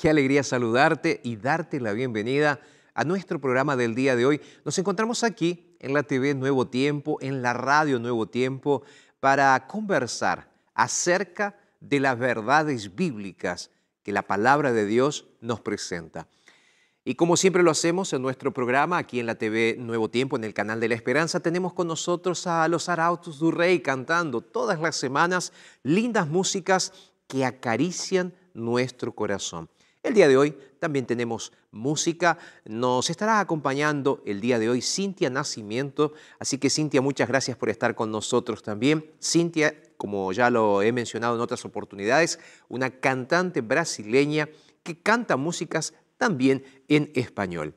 Qué alegría saludarte y darte la bienvenida a nuestro programa del día de hoy. Nos encontramos aquí en la TV Nuevo Tiempo, en la radio Nuevo Tiempo, para conversar acerca de las verdades bíblicas que la palabra de Dios nos presenta. Y como siempre lo hacemos en nuestro programa, aquí en la TV Nuevo Tiempo, en el canal de la Esperanza, tenemos con nosotros a los Arautos du Rey cantando todas las semanas lindas músicas que acarician nuestro corazón. El día de hoy también tenemos música. Nos estará acompañando el día de hoy Cintia Nacimiento. Así que Cintia, muchas gracias por estar con nosotros también. Cintia, como ya lo he mencionado en otras oportunidades, una cantante brasileña que canta músicas también en español.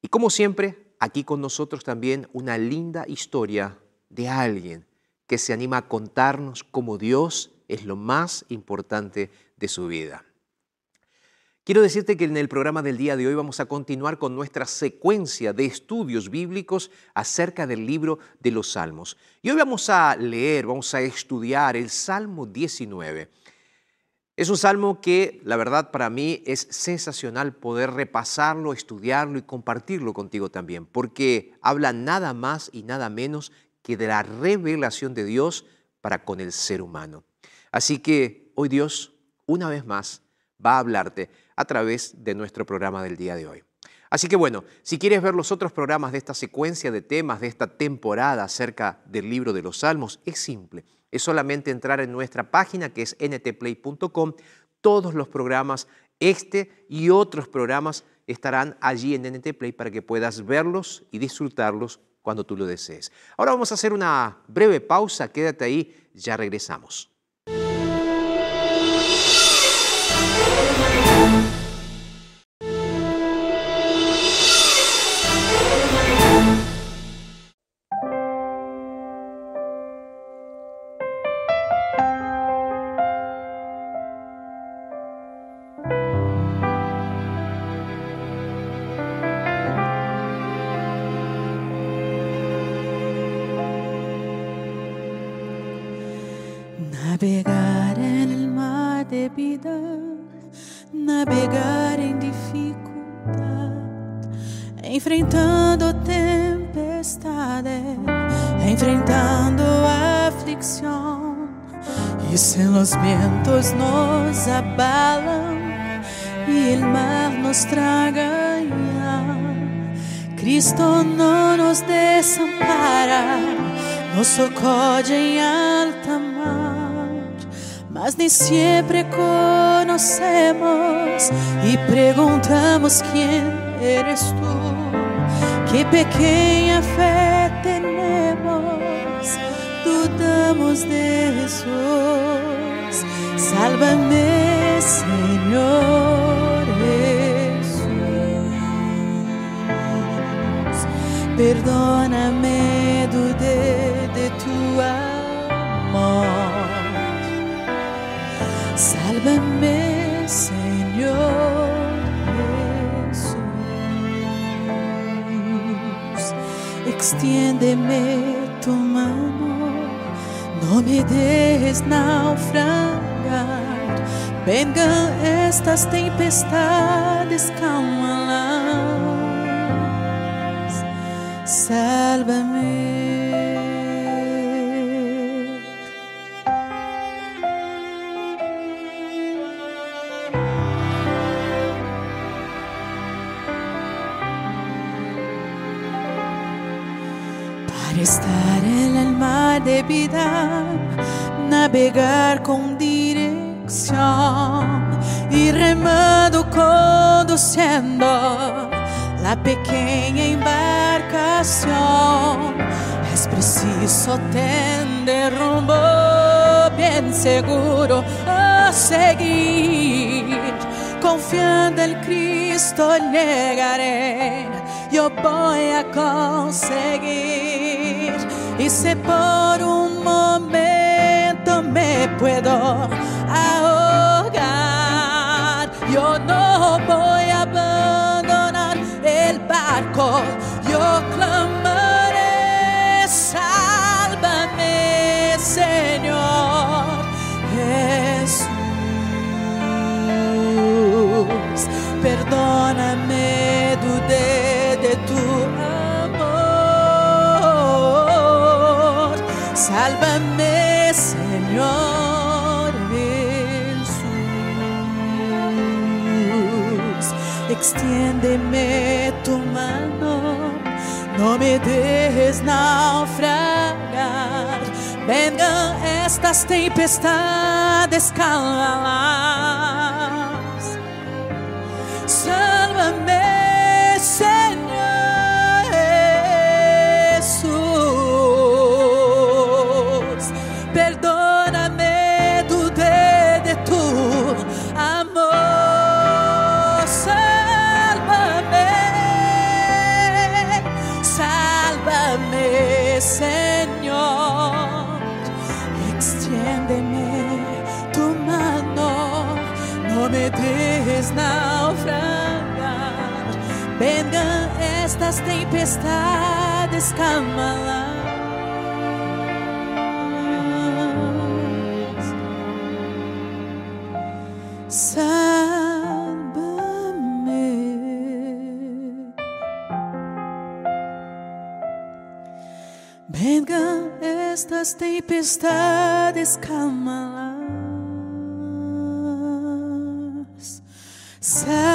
Y como siempre, aquí con nosotros también una linda historia de alguien que se anima a contarnos cómo Dios es lo más importante de su vida. Quiero decirte que en el programa del día de hoy vamos a continuar con nuestra secuencia de estudios bíblicos acerca del libro de los Salmos. Y hoy vamos a leer, vamos a estudiar el Salmo 19. Es un salmo que, la verdad, para mí es sensacional poder repasarlo, estudiarlo y compartirlo contigo también, porque habla nada más y nada menos que de la revelación de Dios para con el ser humano. Así que hoy Dios una vez más va a hablarte a través de nuestro programa del día de hoy. Así que bueno, si quieres ver los otros programas de esta secuencia de temas, de esta temporada acerca del libro de los Salmos, es simple. Es solamente entrar en nuestra página que es ntplay.com. Todos los programas, este y otros programas estarán allí en NTPlay para que puedas verlos y disfrutarlos cuando tú lo desees. Ahora vamos a hacer una breve pausa, quédate ahí, ya regresamos. E nos abalam, y el mar nos traga. Cristo no nos desampara, nos socorre en alta mar, mas ni siempre conocemos y preguntamos quién eres tú. Qué pequeña fe tenemos, dudamos de Jesús. Sálvame, Señor Jesús. Perdóname, dudé de tu amor. Sálvame, Señor Jesús. Extiéndeme tu mano, no me dejes naufragar. Vengan estas tempestades, cálmalas. Sálvame. Para estar en el mar de vida, navegar con y remando conduciendo la pequeña embarcación. Es preciso tener rumbo bien seguro a seguir. Confiando en Cristo llegaré, yo voy a conseguir. Y si por un momento me puedo ahogar, yo no voy a abandonar el barco, Extiéndeme tu mano, no me dejes naufragar. Vengan estas tempestades, cálmalas. estas tempestades calma Salva-me, estas tempestades calma Salva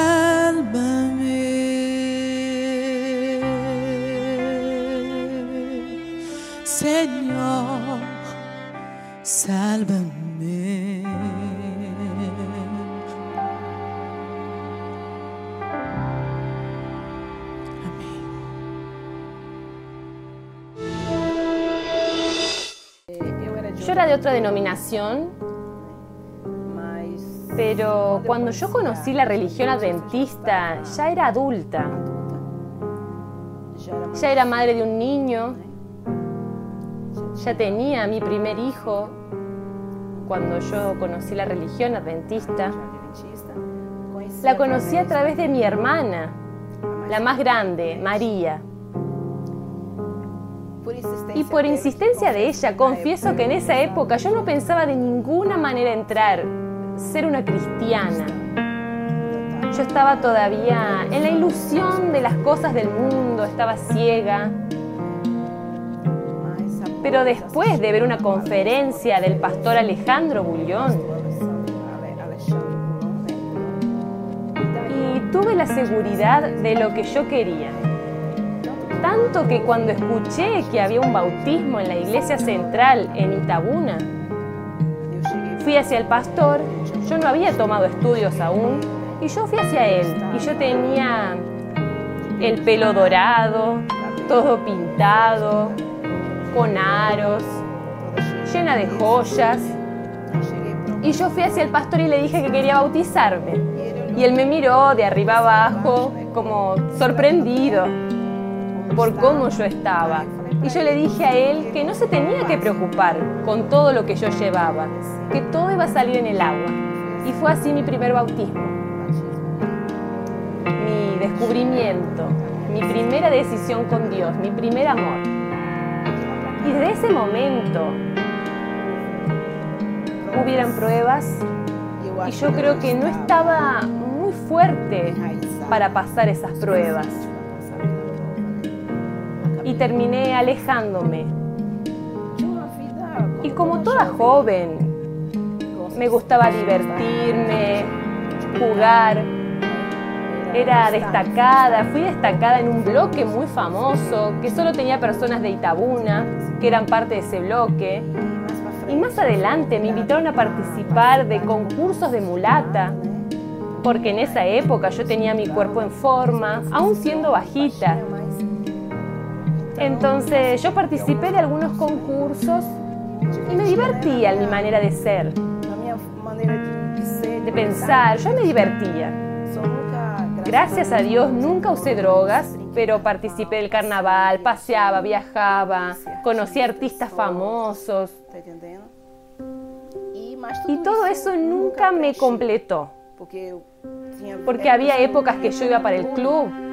otra denominación, pero cuando yo conocí la religión adventista ya era adulta. Ya era madre de un niño, ya tenía mi primer hijo cuando yo conocí la religión adventista. La conocí a través de mi hermana, la más grande, María. Y por insistencia de ella, confieso que en esa época yo no pensaba de ninguna manera entrar, ser una cristiana. Yo estaba todavía en la ilusión de las cosas del mundo, estaba ciega. Pero después de ver una conferencia del pastor Alejandro Bullón, tuve la seguridad de lo que yo quería. Tanto que cuando escuché que había un bautismo en la iglesia central en Itabuna, fui hacia el pastor, yo no había tomado estudios aún, y yo fui hacia él, y yo tenía el pelo dorado, todo pintado, con aros, llena de joyas. Y yo fui hacia el pastor y le dije que quería bautizarme. Y él me miró de arriba abajo, como sorprendido por cómo yo estaba. Y yo le dije a él que no se tenía que preocupar con todo lo que yo llevaba, que todo iba a salir en el agua. Y fue así mi primer bautismo, mi descubrimiento, mi primera decisión con Dios, mi primer amor. Y desde ese momento hubieran pruebas y yo creo que no estaba muy fuerte para pasar esas pruebas. Y terminé alejándome. Y como toda joven, me gustaba divertirme, jugar, era destacada, fui destacada en un bloque muy famoso que solo tenía personas de Itabuna que eran parte de ese bloque. Y más adelante me invitaron a participar de concursos de mulata, porque en esa época yo tenía mi cuerpo en forma, aún siendo bajita. Entonces yo participé de algunos concursos y me divertía en mi manera de ser, de pensar, yo me divertía. Gracias a Dios nunca usé drogas, pero participé del carnaval, paseaba, viajaba, conocí artistas famosos. Y todo eso nunca me completó, porque había épocas que yo iba para el club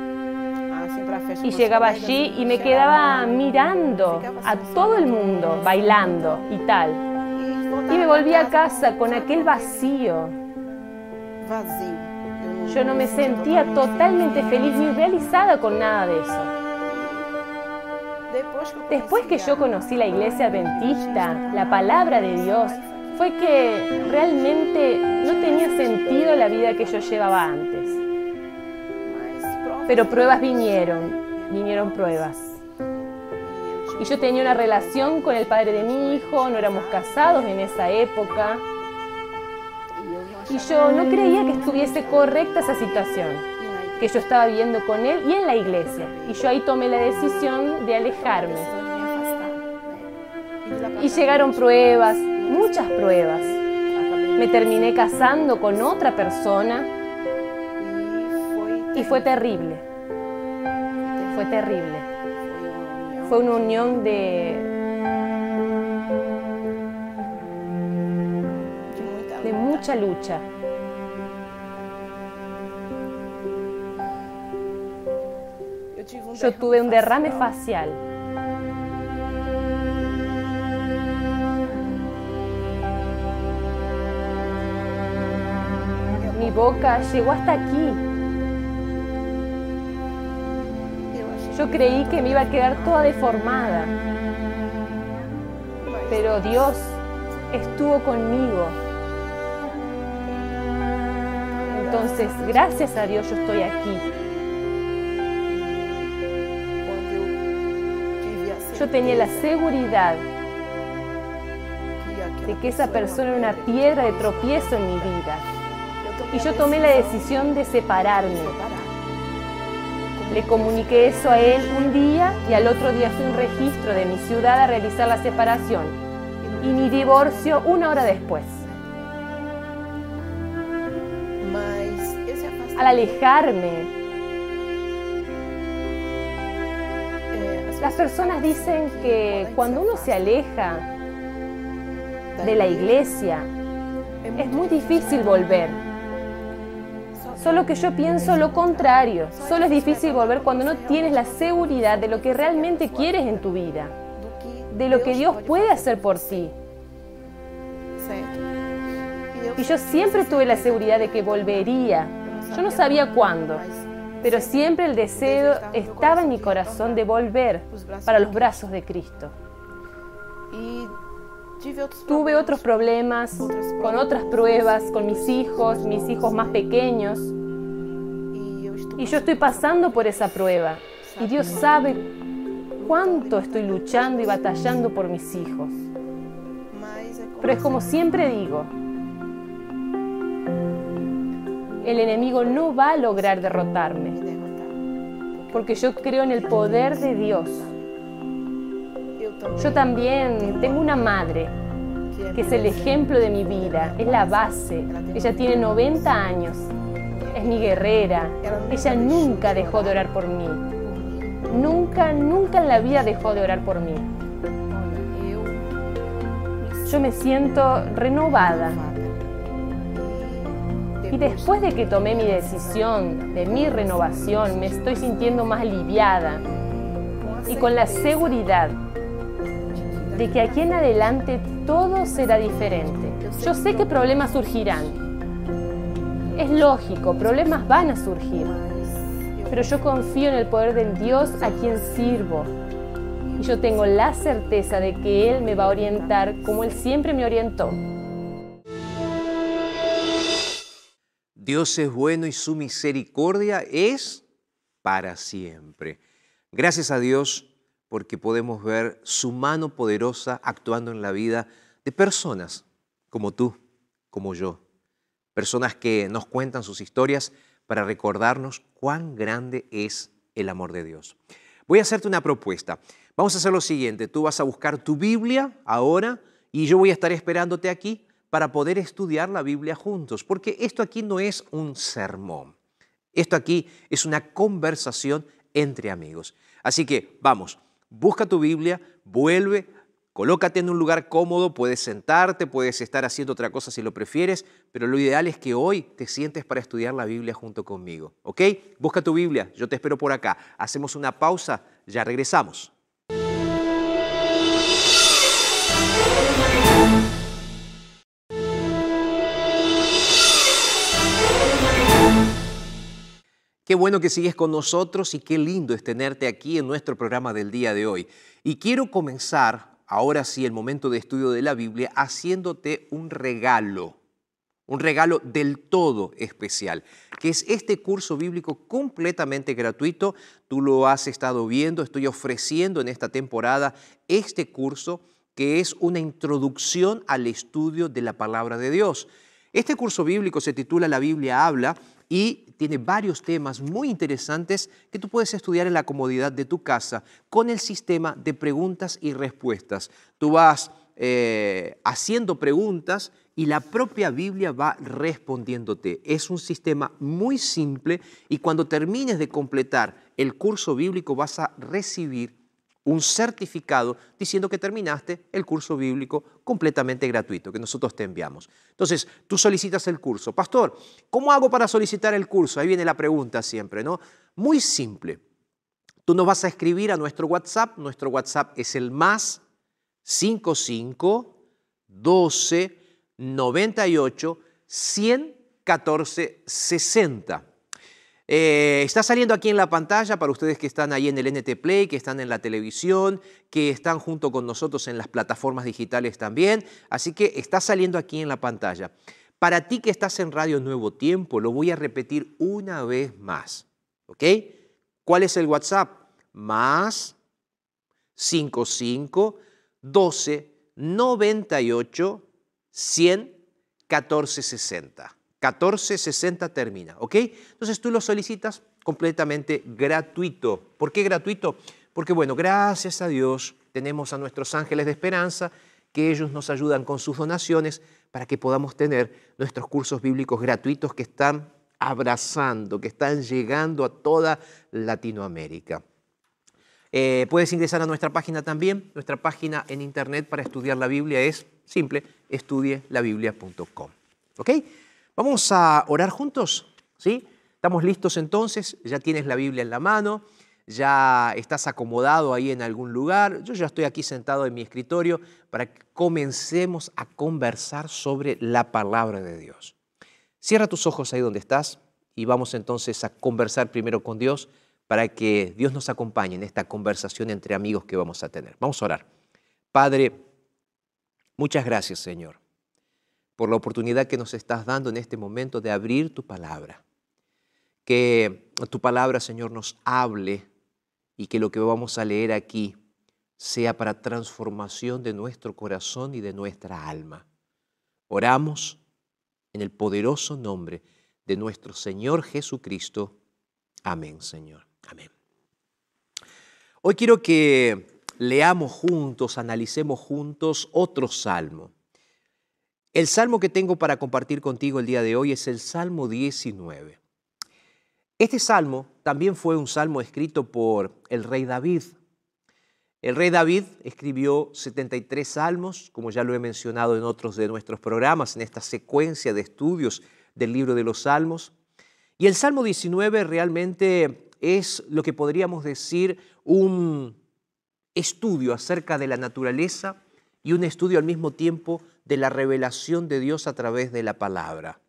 y llegaba allí y me quedaba mirando a todo el mundo bailando y tal. Y me volví a casa con aquel vacío yo no me sentía totalmente feliz ni realizada con nada de eso. Después que yo conocí la iglesia adventista, la palabra de Dios, fue que realmente no tenía sentido la vida que yo llevaba antes. Pero pruebas vinieron, vinieron pruebas. Y yo tenía una relación con el padre de mi hijo, no éramos casados en esa época y yo no creía que estuviese correcta esa situación que yo estaba viviendo con él y en la iglesia. Y yo ahí tomé la decisión de alejarme. Y llegaron pruebas, muchas pruebas. Me terminé casando con otra persona y fue terrible. Fue terrible. Fue una unión de de mucha lucha. Yo tuve un derrame facial. Mi boca llegó hasta aquí. Yo creí que me iba a quedar toda deformada. Pero Dios estuvo conmigo. Entonces, gracias a Dios yo estoy aquí. Yo tenía la seguridad de que esa persona era una piedra de tropiezo en mi vida. Y yo tomé la decisión de separarme. Le comuniqué eso a él un día y al otro día fui a un registro de mi ciudad a realizar la separación y mi divorcio una hora después. al alejarme. Las personas dicen que cuando uno se aleja de la iglesia, es muy difícil volver. Solo que yo pienso lo contrario. Solo es difícil volver cuando no tienes la seguridad de lo que realmente quieres en tu vida, de lo que Dios puede hacer por ti. Y yo siempre tuve la seguridad de que volvería yo no sabía cuándo, pero siempre el deseo estaba en mi corazón de volver para los brazos de Cristo. Tuve otros problemas, con otras pruebas, con mis hijos, mis hijos más pequeños. Y yo estoy pasando por esa prueba. Y Dios sabe cuánto estoy luchando y batallando por mis hijos. Pero es como siempre digo, el enemigo no va a lograr derrotarme, porque yo creo en el poder de Dios. Yo también tengo una madre que es el ejemplo de mi vida, es la base. Ella tiene 90 años, es mi guerrera. Ella nunca dejó de orar por mí. Nunca, nunca en la vida dejó de orar por mí. Yo me siento renovada. Y después de que tomé mi decisión de mi renovación, me estoy sintiendo más aliviada y con la seguridad de que aquí en adelante todo será diferente. Yo sé que problemas surgirán. Es lógico, problemas van a surgir. Pero yo confío en el poder del Dios a quien sirvo. Y yo tengo la certeza de que Él me va a orientar como Él siempre me orientó. Dios es bueno y su misericordia es para siempre. Gracias a Dios porque podemos ver su mano poderosa actuando en la vida de personas como tú, como yo. Personas que nos cuentan sus historias para recordarnos cuán grande es el amor de Dios. Voy a hacerte una propuesta. Vamos a hacer lo siguiente. Tú vas a buscar tu Biblia ahora y yo voy a estar esperándote aquí para poder estudiar la Biblia juntos, porque esto aquí no es un sermón. Esto aquí es una conversación entre amigos. Así que vamos, busca tu Biblia, vuelve, colócate en un lugar cómodo, puedes sentarte, puedes estar haciendo otra cosa si lo prefieres, pero lo ideal es que hoy te sientes para estudiar la Biblia junto conmigo. ¿Ok? Busca tu Biblia, yo te espero por acá. Hacemos una pausa, ya regresamos. Qué bueno que sigues con nosotros y qué lindo es tenerte aquí en nuestro programa del día de hoy. Y quiero comenzar, ahora sí, el momento de estudio de la Biblia, haciéndote un regalo, un regalo del todo especial, que es este curso bíblico completamente gratuito. Tú lo has estado viendo, estoy ofreciendo en esta temporada este curso que es una introducción al estudio de la palabra de Dios. Este curso bíblico se titula La Biblia habla y tiene varios temas muy interesantes que tú puedes estudiar en la comodidad de tu casa con el sistema de preguntas y respuestas. Tú vas eh, haciendo preguntas y la propia Biblia va respondiéndote. Es un sistema muy simple y cuando termines de completar el curso bíblico vas a recibir un certificado diciendo que terminaste el curso bíblico completamente gratuito que nosotros te enviamos. Entonces, tú solicitas el curso. Pastor, ¿cómo hago para solicitar el curso? Ahí viene la pregunta siempre, ¿no? Muy simple. Tú nos vas a escribir a nuestro WhatsApp. Nuestro WhatsApp es el más 55 12 98 114 60. Eh, está saliendo aquí en la pantalla para ustedes que están ahí en el NT Play, que están en la televisión, que están junto con nosotros en las plataformas digitales también. Así que está saliendo aquí en la pantalla. Para ti que estás en Radio Nuevo Tiempo, lo voy a repetir una vez más. ¿Ok? ¿Cuál es el WhatsApp? Más 55 12 98 100 14 60. 1460 termina, ¿ok? Entonces tú lo solicitas completamente gratuito. ¿Por qué gratuito? Porque bueno, gracias a Dios tenemos a nuestros ángeles de esperanza que ellos nos ayudan con sus donaciones para que podamos tener nuestros cursos bíblicos gratuitos que están abrazando, que están llegando a toda Latinoamérica. Eh, puedes ingresar a nuestra página también. Nuestra página en internet para estudiar la Biblia es simple, estudielabiblia.com. ¿Ok? Vamos a orar juntos, ¿sí? ¿Estamos listos entonces? Ya tienes la Biblia en la mano, ya estás acomodado ahí en algún lugar. Yo ya estoy aquí sentado en mi escritorio para que comencemos a conversar sobre la palabra de Dios. Cierra tus ojos ahí donde estás y vamos entonces a conversar primero con Dios para que Dios nos acompañe en esta conversación entre amigos que vamos a tener. Vamos a orar. Padre, muchas gracias Señor por la oportunidad que nos estás dando en este momento de abrir tu palabra. Que tu palabra, Señor, nos hable y que lo que vamos a leer aquí sea para transformación de nuestro corazón y de nuestra alma. Oramos en el poderoso nombre de nuestro Señor Jesucristo. Amén, Señor. Amén. Hoy quiero que leamos juntos, analicemos juntos otro salmo. El salmo que tengo para compartir contigo el día de hoy es el Salmo 19. Este salmo también fue un salmo escrito por el rey David. El rey David escribió 73 salmos, como ya lo he mencionado en otros de nuestros programas, en esta secuencia de estudios del libro de los salmos. Y el Salmo 19 realmente es lo que podríamos decir un estudio acerca de la naturaleza y un estudio al mismo tiempo de la revelación de Dios a través de la palabra.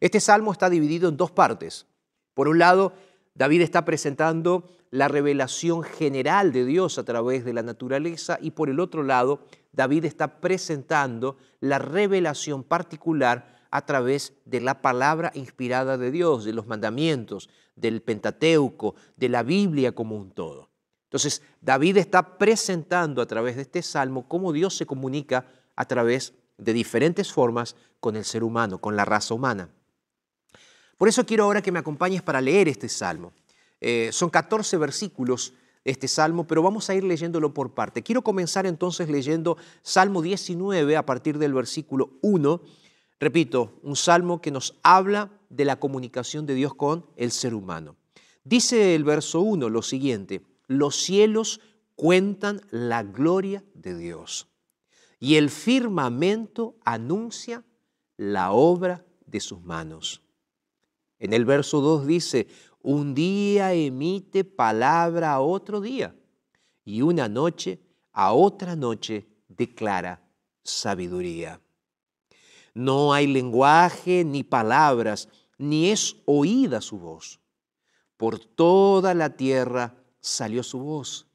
Este salmo está dividido en dos partes. Por un lado, David está presentando la revelación general de Dios a través de la naturaleza y por el otro lado, David está presentando la revelación particular a través de la palabra inspirada de Dios, de los mandamientos, del Pentateuco, de la Biblia como un todo. Entonces, David está presentando a través de este salmo cómo Dios se comunica a través de diferentes formas con el ser humano, con la raza humana. Por eso quiero ahora que me acompañes para leer este salmo. Eh, son 14 versículos este salmo, pero vamos a ir leyéndolo por parte. Quiero comenzar entonces leyendo Salmo 19 a partir del versículo 1. Repito, un salmo que nos habla de la comunicación de Dios con el ser humano. Dice el verso 1 lo siguiente, los cielos cuentan la gloria de Dios y el firmamento anuncia la obra de sus manos. En el verso 2 dice, un día emite palabra a otro día y una noche a otra noche declara sabiduría. No hay lenguaje ni palabras, ni es oída su voz. Por toda la tierra salió su voz,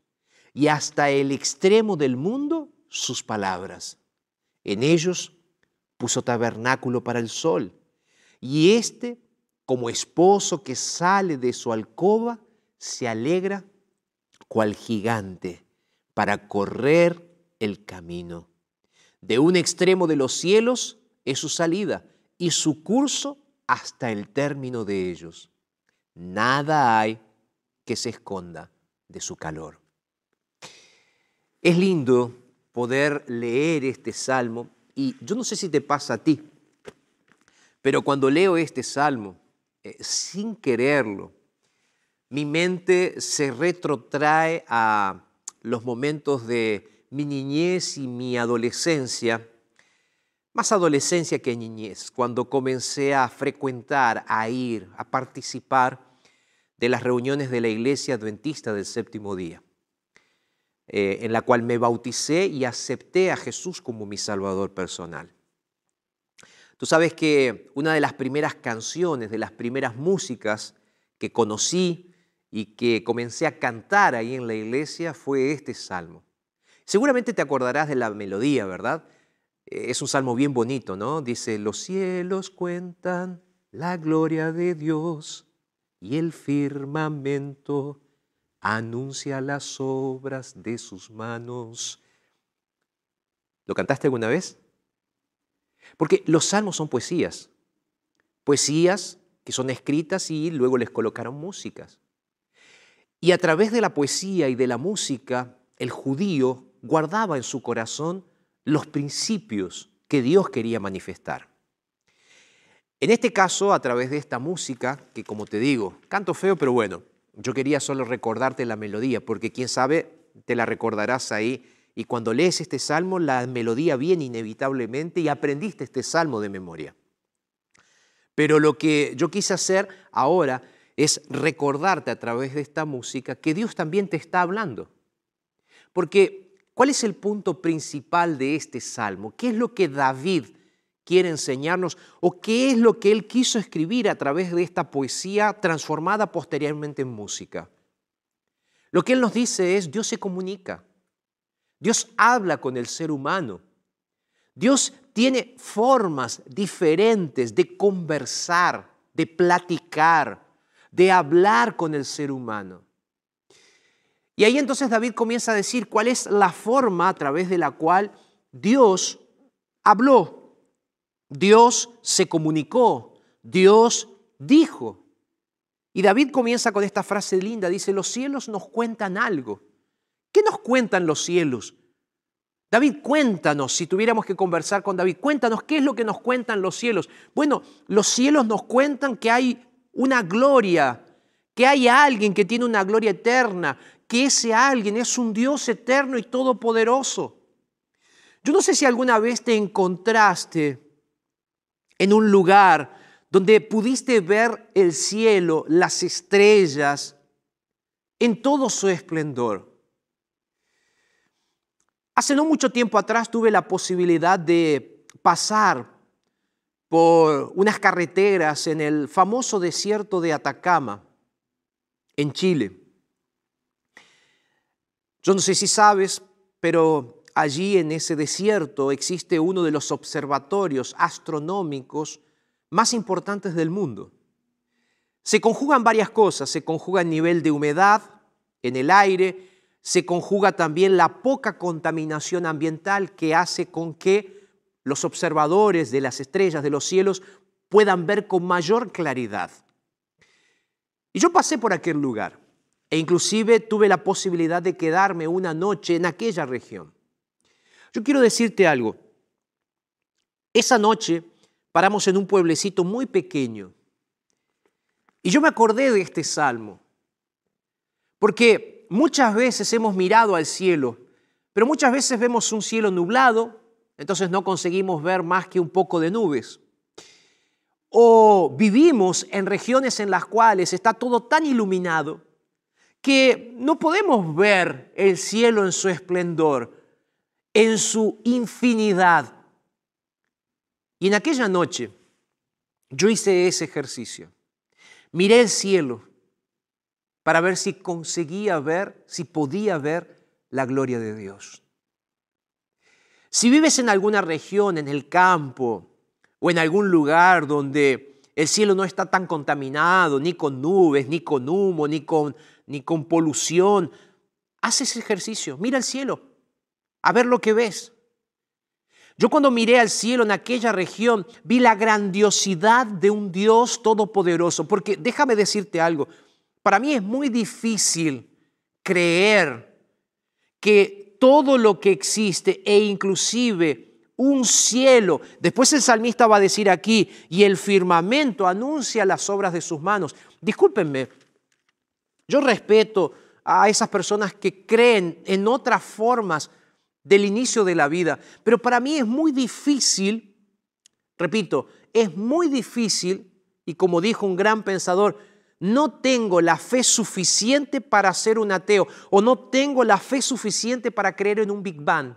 y hasta el extremo del mundo sus palabras. En ellos puso tabernáculo para el sol, y éste, como esposo que sale de su alcoba, se alegra cual gigante para correr el camino. De un extremo de los cielos es su salida y su curso hasta el término de ellos. Nada hay que se esconda de su calor. Es lindo poder leer este salmo y yo no sé si te pasa a ti, pero cuando leo este salmo, eh, sin quererlo, mi mente se retrotrae a los momentos de mi niñez y mi adolescencia, más adolescencia que niñez, cuando comencé a frecuentar, a ir, a participar de las reuniones de la Iglesia Adventista del Séptimo Día. Eh, en la cual me bauticé y acepté a Jesús como mi Salvador personal. Tú sabes que una de las primeras canciones, de las primeras músicas que conocí y que comencé a cantar ahí en la iglesia fue este salmo. Seguramente te acordarás de la melodía, ¿verdad? Eh, es un salmo bien bonito, ¿no? Dice, los cielos cuentan la gloria de Dios y el firmamento anuncia las obras de sus manos. ¿Lo cantaste alguna vez? Porque los salmos son poesías, poesías que son escritas y luego les colocaron músicas. Y a través de la poesía y de la música, el judío guardaba en su corazón los principios que Dios quería manifestar. En este caso, a través de esta música, que como te digo, canto feo, pero bueno, yo quería solo recordarte la melodía, porque quién sabe, te la recordarás ahí. Y cuando lees este salmo, la melodía viene inevitablemente y aprendiste este salmo de memoria. Pero lo que yo quise hacer ahora es recordarte a través de esta música que Dios también te está hablando. Porque, ¿cuál es el punto principal de este salmo? ¿Qué es lo que David quiere enseñarnos o qué es lo que él quiso escribir a través de esta poesía transformada posteriormente en música. Lo que él nos dice es, Dios se comunica, Dios habla con el ser humano, Dios tiene formas diferentes de conversar, de platicar, de hablar con el ser humano. Y ahí entonces David comienza a decir cuál es la forma a través de la cual Dios habló, Dios se comunicó, Dios dijo. Y David comienza con esta frase linda, dice, los cielos nos cuentan algo. ¿Qué nos cuentan los cielos? David, cuéntanos, si tuviéramos que conversar con David, cuéntanos qué es lo que nos cuentan los cielos. Bueno, los cielos nos cuentan que hay una gloria, que hay alguien que tiene una gloria eterna, que ese alguien es un Dios eterno y todopoderoso. Yo no sé si alguna vez te encontraste en un lugar donde pudiste ver el cielo, las estrellas, en todo su esplendor. Hace no mucho tiempo atrás tuve la posibilidad de pasar por unas carreteras en el famoso desierto de Atacama, en Chile. Yo no sé si sabes, pero allí en ese desierto existe uno de los observatorios astronómicos más importantes del mundo. Se conjugan varias cosas, se conjuga el nivel de humedad en el aire, se conjuga también la poca contaminación ambiental que hace con que los observadores de las estrellas de los cielos puedan ver con mayor claridad. Y yo pasé por aquel lugar e inclusive tuve la posibilidad de quedarme una noche en aquella región. Yo quiero decirte algo. Esa noche paramos en un pueblecito muy pequeño y yo me acordé de este salmo, porque muchas veces hemos mirado al cielo, pero muchas veces vemos un cielo nublado, entonces no conseguimos ver más que un poco de nubes. O vivimos en regiones en las cuales está todo tan iluminado que no podemos ver el cielo en su esplendor, en su infinidad. Y en aquella noche yo hice ese ejercicio. Miré el cielo para ver si conseguía ver, si podía ver la gloria de Dios. Si vives en alguna región, en el campo o en algún lugar donde el cielo no está tan contaminado, ni con nubes, ni con humo, ni con, ni con polución, haz ese ejercicio, mira el cielo, a ver lo que ves. Yo cuando miré al cielo en aquella región vi la grandiosidad de un Dios todopoderoso, porque déjame decirte algo, para mí es muy difícil creer que todo lo que existe e inclusive un cielo, después el salmista va a decir aquí, y el firmamento anuncia las obras de sus manos. Discúlpenme, yo respeto a esas personas que creen en otras formas del inicio de la vida, pero para mí es muy difícil, repito, es muy difícil, y como dijo un gran pensador, no tengo la fe suficiente para ser un ateo o no tengo la fe suficiente para creer en un Big Bang.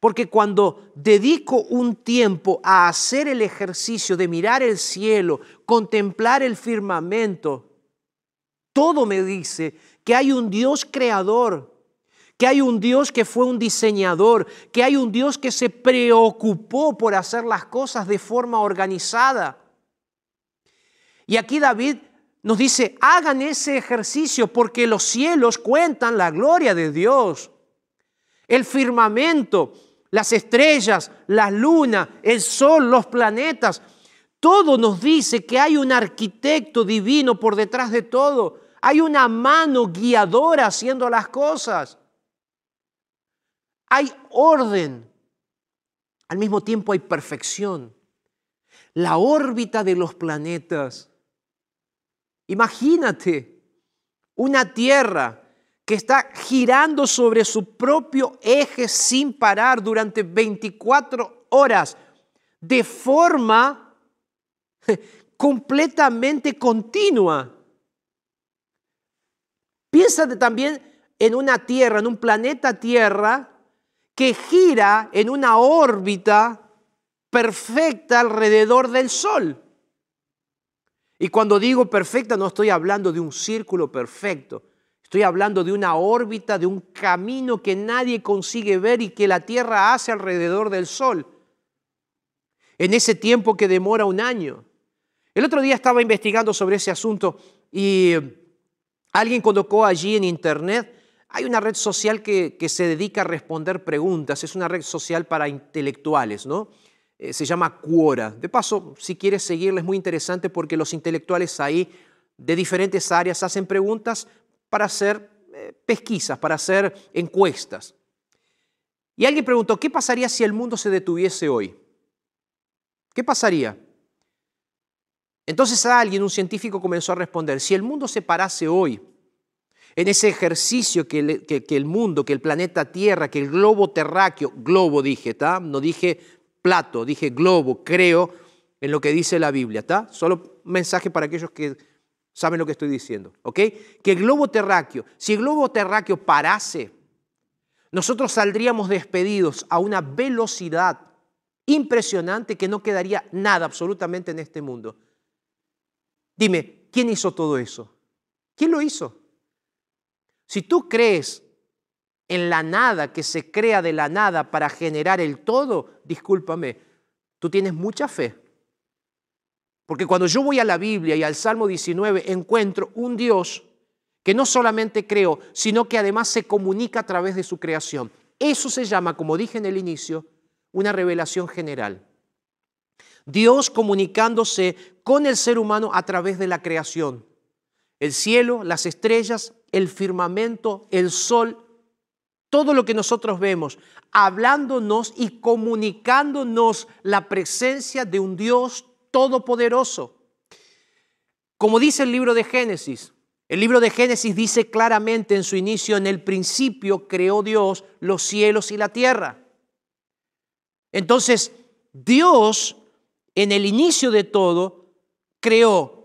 Porque cuando dedico un tiempo a hacer el ejercicio de mirar el cielo, contemplar el firmamento, todo me dice que hay un Dios creador, que hay un Dios que fue un diseñador, que hay un Dios que se preocupó por hacer las cosas de forma organizada. Y aquí David nos dice, hagan ese ejercicio porque los cielos cuentan la gloria de Dios. El firmamento, las estrellas, la luna, el sol, los planetas, todo nos dice que hay un arquitecto divino por detrás de todo. Hay una mano guiadora haciendo las cosas. Hay orden. Al mismo tiempo hay perfección. La órbita de los planetas Imagínate una tierra que está girando sobre su propio eje sin parar durante 24 horas de forma completamente continua. Piénsate también en una tierra, en un planeta Tierra que gira en una órbita perfecta alrededor del Sol. Y cuando digo perfecta no estoy hablando de un círculo perfecto, estoy hablando de una órbita, de un camino que nadie consigue ver y que la Tierra hace alrededor del Sol. En ese tiempo que demora un año, El otro día estaba investigando sobre ese asunto y alguien colocó allí en internet, hay una red social que, se dedica a responder preguntas, es una red social para intelectuales, ¿no? Eh, se llama Quora. De paso, si quieres seguirla, es muy interesante porque los intelectuales ahí de diferentes áreas hacen preguntas para hacer eh, pesquisas, para hacer encuestas. Y alguien preguntó, ¿qué pasaría si el mundo se detuviese hoy? ¿Qué pasaría? Entonces alguien, un científico, comenzó a responder, si el mundo se parase hoy, en ese ejercicio que, el mundo, que el planeta Tierra, que el globo terráqueo, globo dije, ¿está? No dije plato, dije globo, creo en lo que dice la Biblia, ¿está? Solo mensaje para aquellos que saben lo que estoy diciendo, ¿ok? Que el globo terráqueo, si el globo terráqueo parase, nosotros saldríamos despedidos a una velocidad impresionante que no quedaría nada absolutamente en este mundo. Dime, ¿quién hizo todo eso? ¿Quién lo hizo? Si tú crees en la nada, que se crea de la nada para generar el todo, discúlpame, tú tienes mucha fe. Porque cuando yo voy a la Biblia y al Salmo 19 encuentro un Dios que no solamente creó, sino que además se comunica a través de su creación. Eso se llama, como dije en el inicio, una revelación general. Dios comunicándose con el ser humano a través de la creación. El cielo, las estrellas, el firmamento, el sol, todo lo que nosotros vemos, hablándonos y comunicándonos la presencia de un Dios todopoderoso. Como dice el libro de Génesis, el libro de Génesis dice claramente en su inicio, en el principio creó Dios los cielos y la tierra. Entonces, Dios en el inicio de todo creó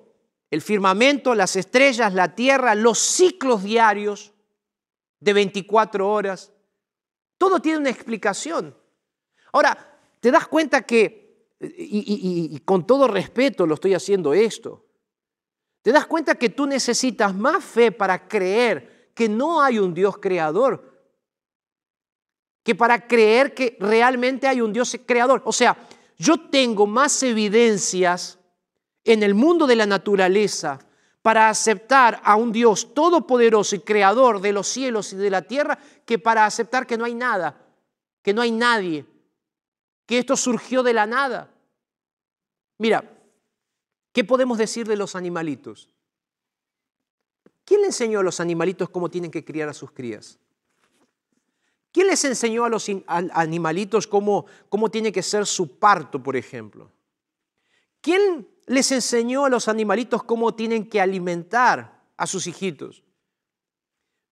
el firmamento, las estrellas, la tierra, los ciclos diarios, de 24 horas. Todo tiene una explicación. Ahora, te das cuenta que, y, con todo respeto lo estoy haciendo esto, te das cuenta que tú necesitas más fe para creer que no hay un Dios creador que para creer que realmente hay un Dios creador. O sea, yo tengo más evidencias en el mundo de la naturaleza para aceptar a un Dios todopoderoso y creador de los cielos y de la tierra que para aceptar que no hay nada, que no hay nadie, que esto surgió de la nada. Mira, ¿qué podemos decir de los animalitos? ¿Quién le enseñó a los animalitos cómo tienen que criar a sus crías? ¿Quién les enseñó a los animalitos cómo, cómo tiene que ser su parto, por ejemplo? ¿Quién les enseñó a los animalitos cómo tienen que alimentar a sus hijitos.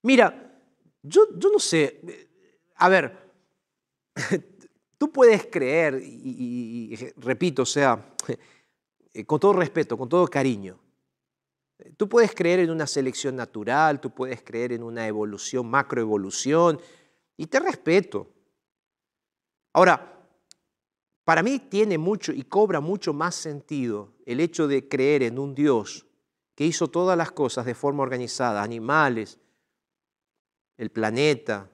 Mira, yo, no sé, a ver, tú puedes creer, y, repito, o sea, con todo respeto, con todo cariño, tú puedes creer en una selección natural, tú puedes creer en una evolución, macroevolución, y te respeto. Ahora, para mí tiene mucho y cobra mucho más sentido el hecho de creer en un Dios que hizo todas las cosas de forma organizada, animales, el planeta,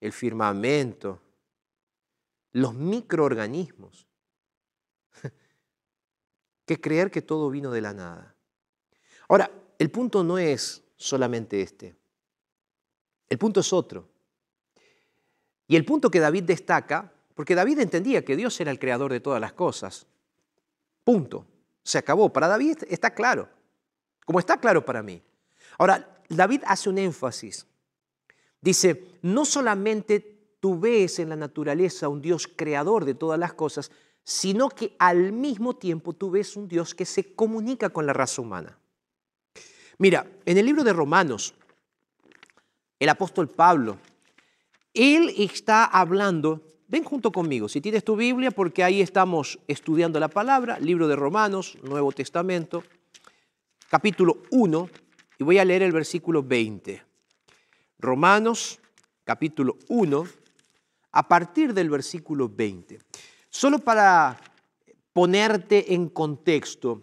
el firmamento, los microorganismos, que creer que todo vino de la nada. Ahora, el punto no es solamente este, el punto es otro. Y el punto que David destaca porque David entendía que Dios era el creador de todas las cosas. Punto. Se acabó. Para David está claro. Como está claro para mí. Ahora, David hace un énfasis. Dice, no solamente tú ves en la naturaleza un Dios creador de todas las cosas, sino que al mismo tiempo tú ves un Dios que se comunica con la raza humana. Mira, en el libro de Romanos, el apóstol Pablo, él está hablando Ven junto conmigo, si tienes tu Biblia, porque ahí estamos estudiando la palabra, libro de Romanos, Nuevo Testamento, capítulo 1, y voy a leer el versículo 20. Romanos, capítulo 1, a partir del versículo 20. Solo para ponerte en contexto,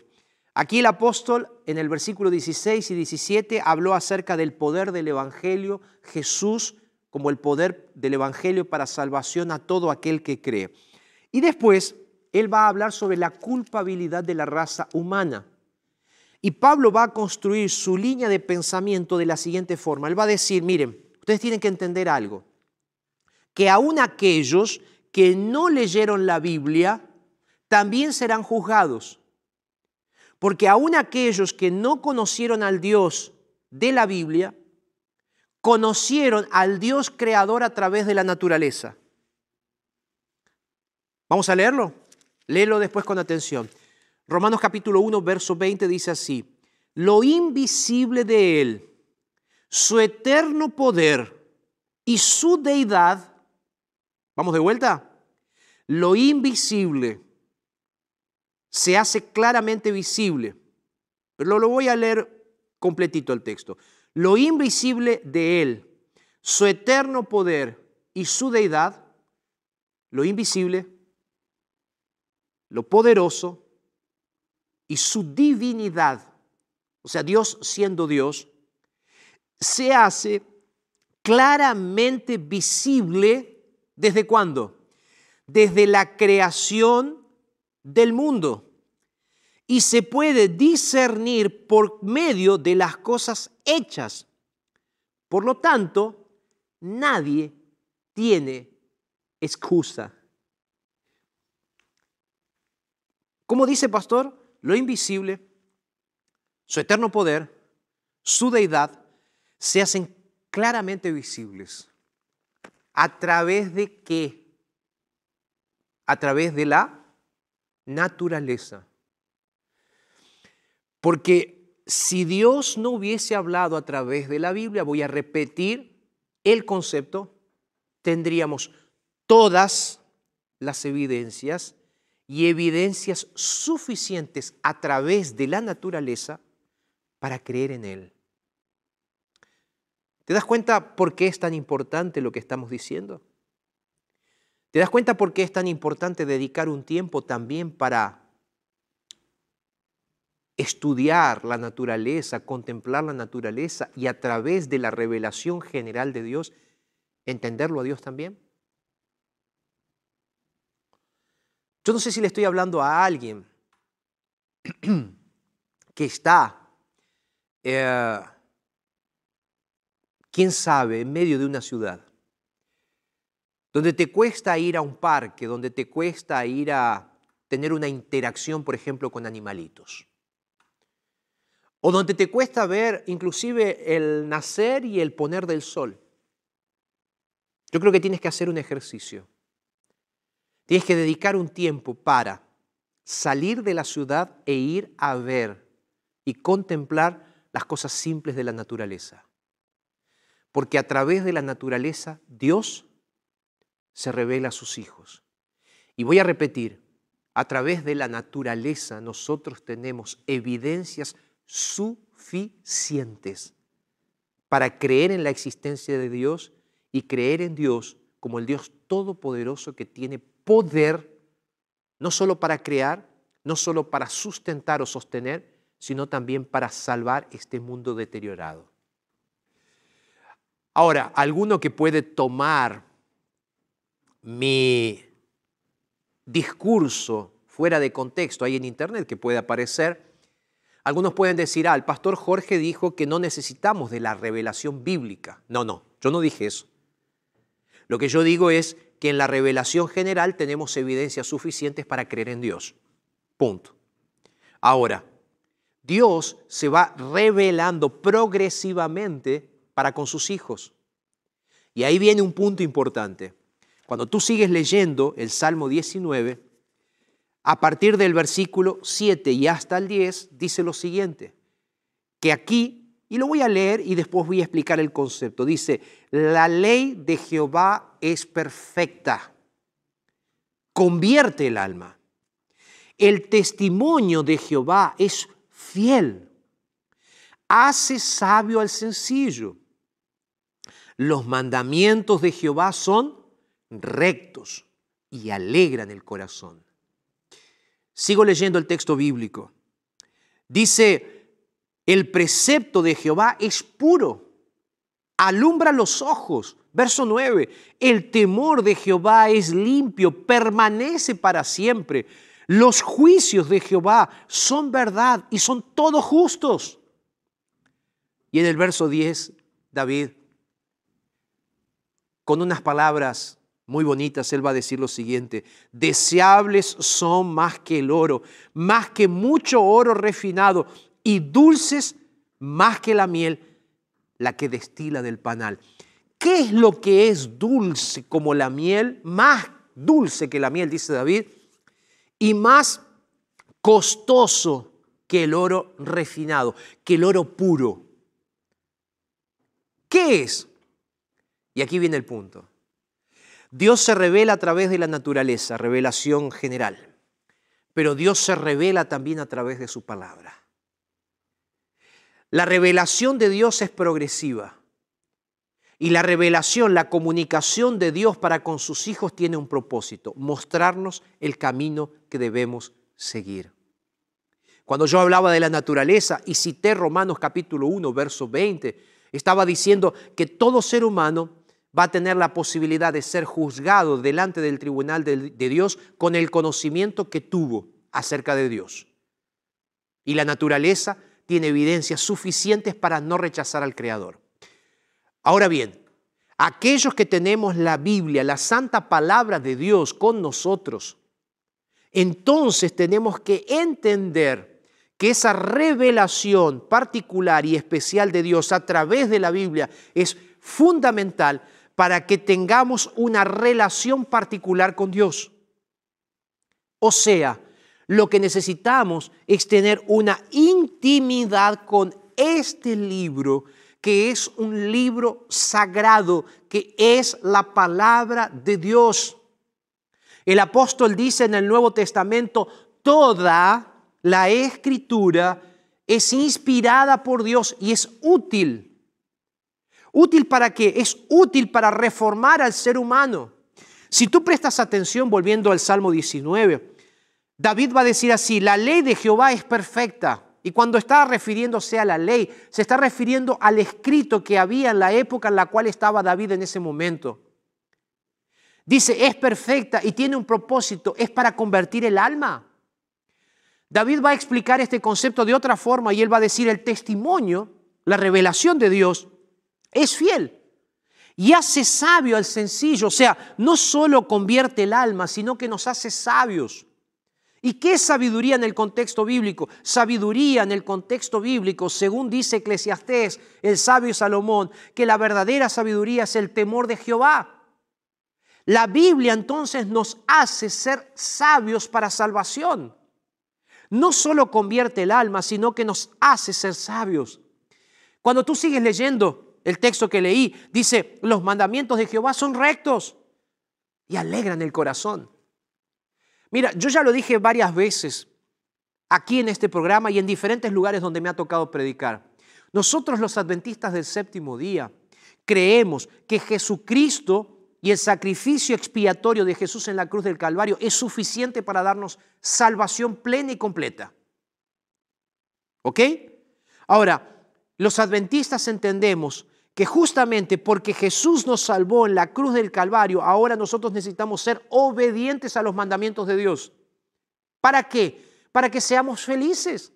aquí el apóstol en el versículo 16 y 17 habló acerca del poder del Evangelio, Jesús como el poder del Evangelio para salvación a todo aquel que cree. Y después, él va a hablar sobre la culpabilidad de la raza humana. Y Pablo va a construir su línea de pensamiento de la siguiente forma. Él va a decir, miren, ustedes tienen que entender algo, que aún aquellos que no leyeron la Biblia también serán juzgados. Porque aún aquellos que no conocieron al Dios de la Biblia, conocieron al Dios creador a través de la naturaleza. Vamos a leerlo. Léelo después con atención. Romanos capítulo 1, verso 20 dice así, lo invisible de Él, su eterno poder y su deidad, vamos de vuelta, lo invisible se hace claramente visible, pero lo voy a leer completito el texto. Lo invisible de Él, su eterno poder y su deidad, lo invisible, lo poderoso, y su divinidad, o sea, Dios siendo Dios, se hace claramente visible desde cuándo? Desde la creación del mundo. Y se puede discernir por medio de las cosas hechas. Por lo tanto, nadie tiene excusa. ¿Cómo dice pastor? lo invisible, su eterno poder, su deidad, se hacen claramente visibles. ¿A través de qué? A través de la naturaleza. Porque si Dios no hubiese hablado a través de la Biblia, voy a repetir el concepto, tendríamos todas las evidencias y evidencias suficientes a través de la naturaleza para creer en Él. ¿Te das cuenta por qué es tan importante lo que estamos diciendo? ¿Te das cuenta por qué es tan importante dedicar un tiempo también para estudiar la naturaleza, contemplar la naturaleza y a través de la revelación general de Dios, entenderlo a Dios también? Yo no sé si le estoy hablando a alguien que está, eh, quién sabe, en medio de una ciudad, donde te cuesta ir a un parque, donde te cuesta ir a tener una interacción, por ejemplo, con animalitos. O donde te cuesta ver inclusive el nacer y el poner del sol. Yo creo que tienes que hacer un ejercicio. Tienes que dedicar un tiempo para salir de la ciudad e ir a ver y contemplar las cosas simples de la naturaleza. Porque a través de la naturaleza Dios se revela a sus hijos. Y voy a repetir, a través de la naturaleza nosotros tenemos evidencias suficientes para creer en la existencia de Dios y creer en Dios como el Dios todopoderoso que tiene poder no solo para crear, no solo para sustentar o sostener, sino también para salvar este mundo deteriorado. Ahora, alguno que puede tomar mi discurso fuera de contexto, ahí en internet que puede aparecer, algunos pueden decir, ah, el pastor Jorge dijo que no necesitamos de la revelación bíblica. No, no, yo no dije eso. Lo que yo digo es que en la revelación general tenemos evidencias suficientes para creer en Dios. Punto. Ahora, Dios se va revelando progresivamente para con sus hijos. Y ahí viene un punto importante. Cuando tú sigues leyendo el Salmo 19, a partir del versículo 7 y hasta el 10, dice lo siguiente, que aquí y lo voy a leer y después voy a explicar el concepto. Dice, la ley de Jehová es perfecta, convierte el alma. El testimonio de Jehová es fiel, hace sabio al sencillo. Los mandamientos de Jehová son rectos y alegran el corazón. Sigo leyendo el texto bíblico. Dice, el precepto de Jehová es puro, alumbra los ojos, Verso 9, el temor de Jehová es limpio, permanece para siempre. Los juicios de Jehová son verdad y son todos justos. Y en el verso 10, David, con unas palabras muy bonitas, él va a decir lo siguiente, deseables son más que el oro, más que mucho oro refinado y dulces más que la miel, la que destila del panal. ¿Qué es lo que es dulce como la miel? Más dulce que la miel, dice David, y más costoso que el oro refinado, que el oro puro. ¿Qué es? Y aquí viene el punto. Dios se revela a través de la naturaleza, revelación general, pero Dios se revela también a través de su palabra. La revelación de Dios es progresiva. Y la revelación, la comunicación de Dios para con sus hijos tiene un propósito, mostrarnos el camino que debemos seguir. Cuando yo hablaba de la naturaleza y cité Romanos capítulo 1, verso 20, estaba diciendo que todo ser humano va a tener la posibilidad de ser juzgado delante del tribunal de, Dios con el conocimiento que tuvo acerca de Dios. Y la naturaleza tiene evidencias suficientes para no rechazar al Creador. Ahora bien, aquellos que tenemos la Biblia, la santa palabra de Dios con nosotros, entonces tenemos que entender que esa revelación particular y especial de Dios a través de la Biblia es fundamental para que tengamos una relación particular con Dios. O sea, lo que necesitamos es tener una intimidad con este libro que es un libro sagrado, que es la palabra de Dios. El apóstol dice en el Nuevo Testamento, toda la escritura es inspirada por Dios y es útil. ¿Útil para qué? Es útil para reformar al ser humano. Si tú prestas atención, volviendo al Salmo 19, David va a decir así, la ley de Jehová es perfecta y cuando está refiriéndose a la ley, se está refiriendo al escrito que había en la época en la cual estaba David en ese momento. Dice, es perfecta y tiene un propósito, es para convertir el alma. David va a explicar este concepto de otra forma y él va a decir, el testimonio, la revelación de Dios, es fiel y hace sabio al sencillo. O sea, no solo convierte el alma, sino que nos hace sabios. ¿Y qué es sabiduría en el contexto bíblico? Sabiduría en el contexto bíblico, según dice Eclesiastés, el sabio Salomón, que la verdadera sabiduría es el temor de Jehová. La Biblia entonces nos hace ser sabios para salvación. No solo convierte el alma, sino que nos hace ser sabios. Cuando tú sigues leyendo el texto que leí, dice, los mandamientos de Jehová son rectos y alegran el corazón. Mira, yo ya lo dije varias veces aquí en este programa y en diferentes lugares donde me ha tocado predicar. Nosotros los adventistas del séptimo día creemos que Jesucristo y el sacrificio expiatorio de Jesús en la cruz del Calvario es suficiente para darnos salvación plena y completa. ¿Ok? Ahora, los adventistas entendemos que justamente porque Jesús nos salvó en la cruz del Calvario, ahora nosotros necesitamos ser obedientes a los mandamientos de Dios. ¿Para qué? Para que seamos felices.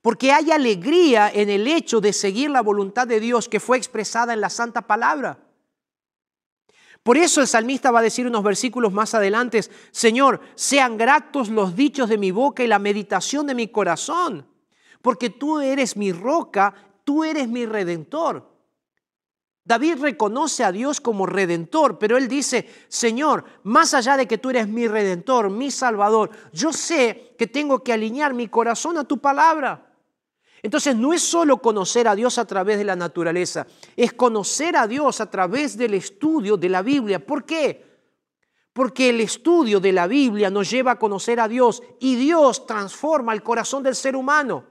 Porque hay alegría en el hecho de seguir la voluntad de Dios que fue expresada en la santa palabra. Por eso el salmista va a decir unos versículos más adelante, Señor, sean gratos los dichos de mi boca y la meditación de mi corazón, porque tú eres mi roca tú eres mi redentor. David reconoce a Dios como redentor, pero él dice, Señor, más allá de que tú eres mi redentor, mi salvador, yo sé que tengo que alinear mi corazón a tu palabra. Entonces no es solo conocer a Dios a través de la naturaleza, es conocer a Dios a través del estudio de la Biblia. ¿Por qué? Porque el estudio de la Biblia nos lleva a conocer a Dios y Dios transforma el corazón del ser humano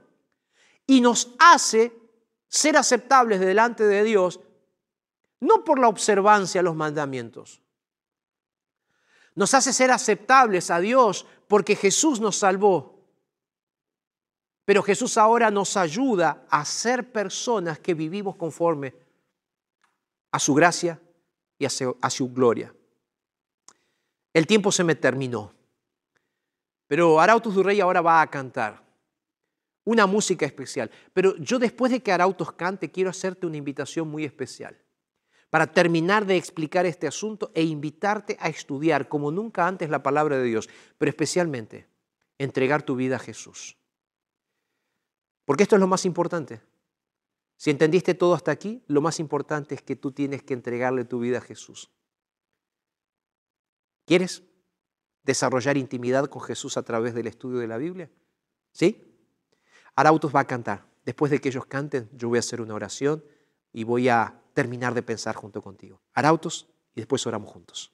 y nos hace ser aceptables delante de Dios, no por la observancia a los mandamientos. Nos hace ser aceptables a Dios porque Jesús nos salvó. Pero Jesús ahora nos ayuda a ser personas que vivimos conforme a su gracia y a su, gloria. El tiempo se me terminó, pero Arautos du Rey ahora va a cantar una música especial. Pero yo después de que Arautos cante, quiero hacerte una invitación muy especial para terminar de explicar este asunto e invitarte a estudiar como nunca antes la palabra de Dios, pero especialmente entregar tu vida a Jesús. Porque esto es lo más importante. Si entendiste todo hasta aquí, lo más importante es que tú tienes que entregarle tu vida a Jesús. ¿Quieres desarrollar intimidad con Jesús a través del estudio de la Biblia? ¿Sí? Arautos va a cantar. Después de que ellos canten, yo voy a hacer una oración y voy a terminar de pensar junto contigo. Arautos y después oramos juntos.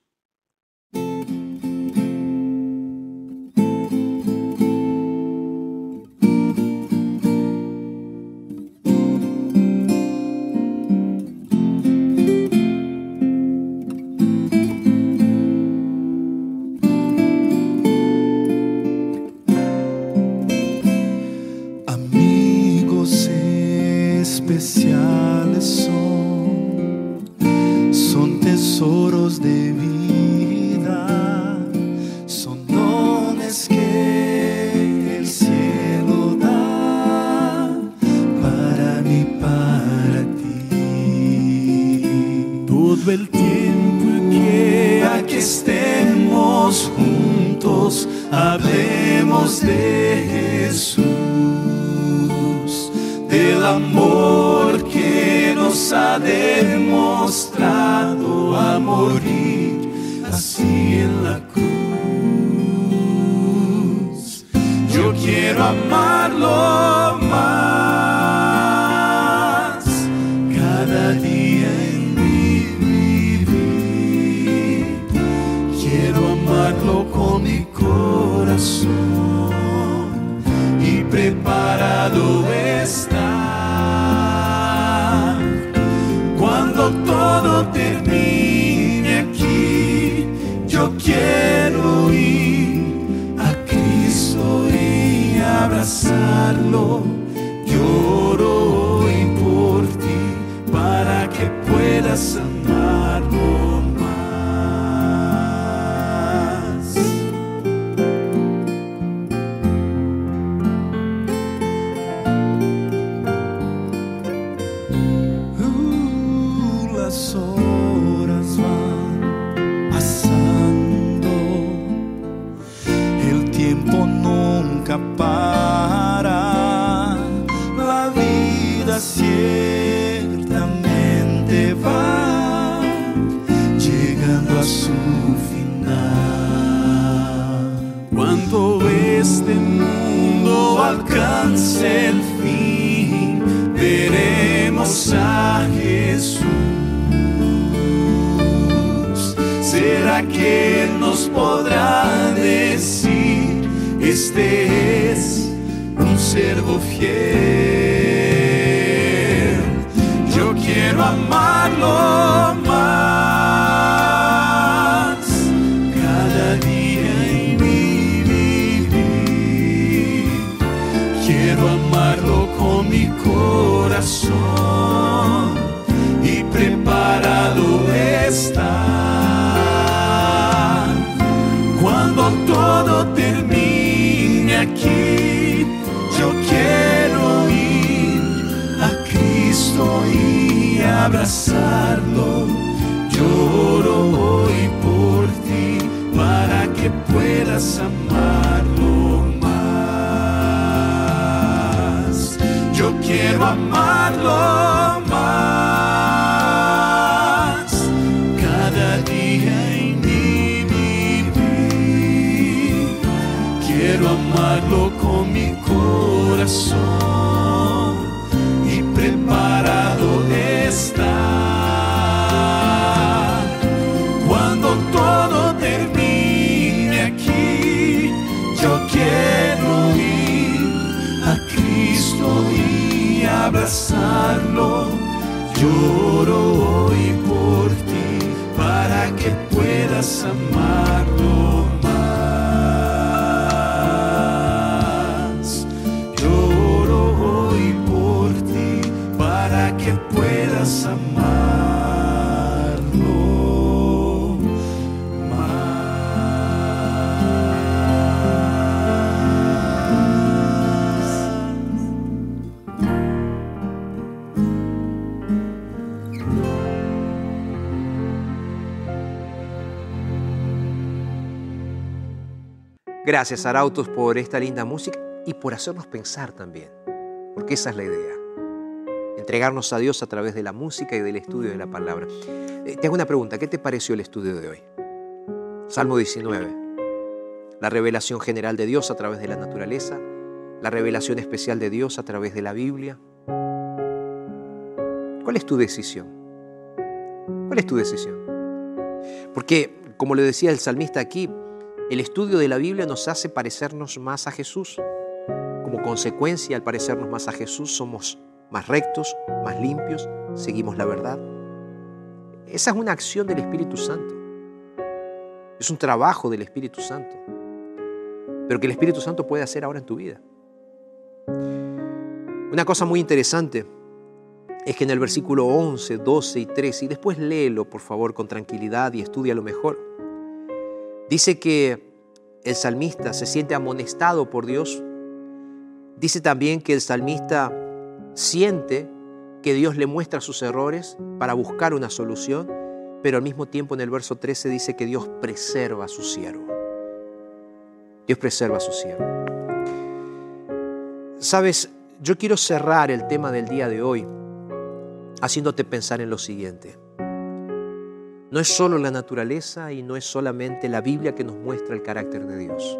Lloro hoy por ti para que puedas amarlo puedas Gracias, Arautos, por esta linda música y por hacernos pensar también, porque esa es la idea. Entregarnos a Dios a través de la música y del estudio de la palabra. Eh, te hago una pregunta, ¿qué te pareció el estudio de hoy? Salmo 19, la revelación general de Dios a través de la naturaleza, la revelación especial de Dios a través de la Biblia. ¿Cuál es tu decisión? ¿Cuál es tu decisión? Porque, como le decía el salmista aquí, el estudio de la Biblia nos hace parecernos más a Jesús. Como consecuencia, al parecernos más a Jesús, somos más rectos, más limpios, seguimos la verdad. Esa es una acción del Espíritu Santo. Es un trabajo del Espíritu Santo. Pero que el Espíritu Santo puede hacer ahora en tu vida. Una cosa muy interesante es que en el versículo 11, 12 y 13, y después léelo por favor con tranquilidad y estudia lo mejor, Dice que el salmista se siente amonestado por Dios. Dice también que el salmista siente que Dios le muestra sus errores para buscar una solución, pero al mismo tiempo en el verso 13 dice que Dios preserva a su siervo. Dios preserva a su siervo. Sabes, yo quiero cerrar el tema del día de hoy haciéndote pensar en lo siguiente. No es solo la naturaleza y no es solamente la Biblia que nos muestra el carácter de Dios.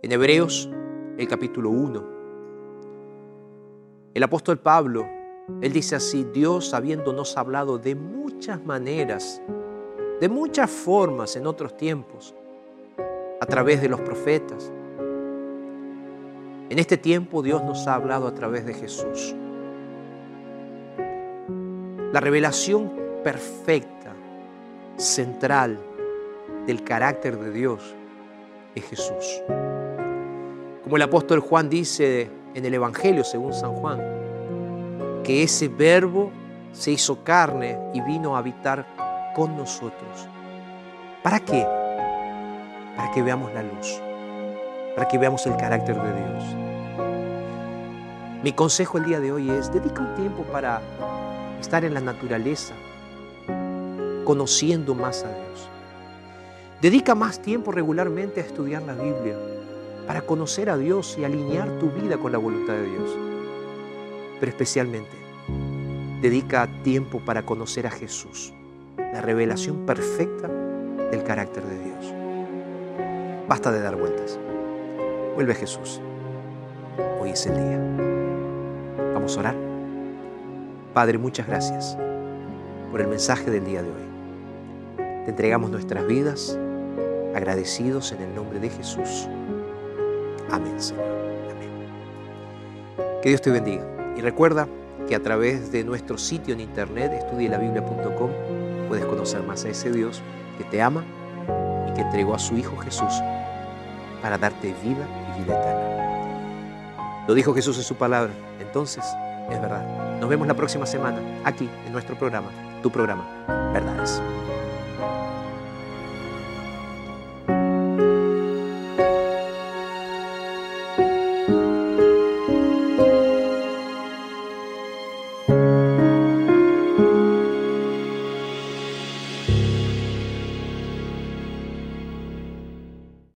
En Hebreos, el capítulo 1, el apóstol Pablo, él dice así, Dios habiéndonos hablado de muchas maneras, de muchas formas en otros tiempos, a través de los profetas. En este tiempo Dios nos ha hablado a través de Jesús. La revelación perfecta, central del carácter de Dios es Jesús. Como el apóstol Juan dice en el Evangelio según San Juan, que ese verbo se hizo carne y vino a habitar con nosotros. ¿Para qué? Para que veamos la luz, para que veamos el carácter de Dios. Mi consejo el día de hoy es, dedica un tiempo para estar en la naturaleza, conociendo más a Dios. Dedica más tiempo regularmente a estudiar la Biblia para conocer a Dios y alinear tu vida con la voluntad de Dios. Pero especialmente, dedica tiempo para conocer a Jesús, la revelación perfecta del carácter de Dios. Basta de dar vueltas. Vuelve a Jesús. Hoy es el día. Vamos a orar. Padre, muchas gracias por el mensaje del día de hoy. Te entregamos nuestras vidas, agradecidos en el nombre de Jesús. Amén, Señor. Amén. Que Dios te bendiga. Y recuerda que a través de nuestro sitio en internet, estudielabiblia.com, puedes conocer más a ese Dios que te ama y que entregó a su Hijo Jesús para darte vida y vida eterna. Lo dijo Jesús en su palabra. Entonces, es verdad. Nos vemos la próxima semana aquí en nuestro programa, tu programa, Verdades.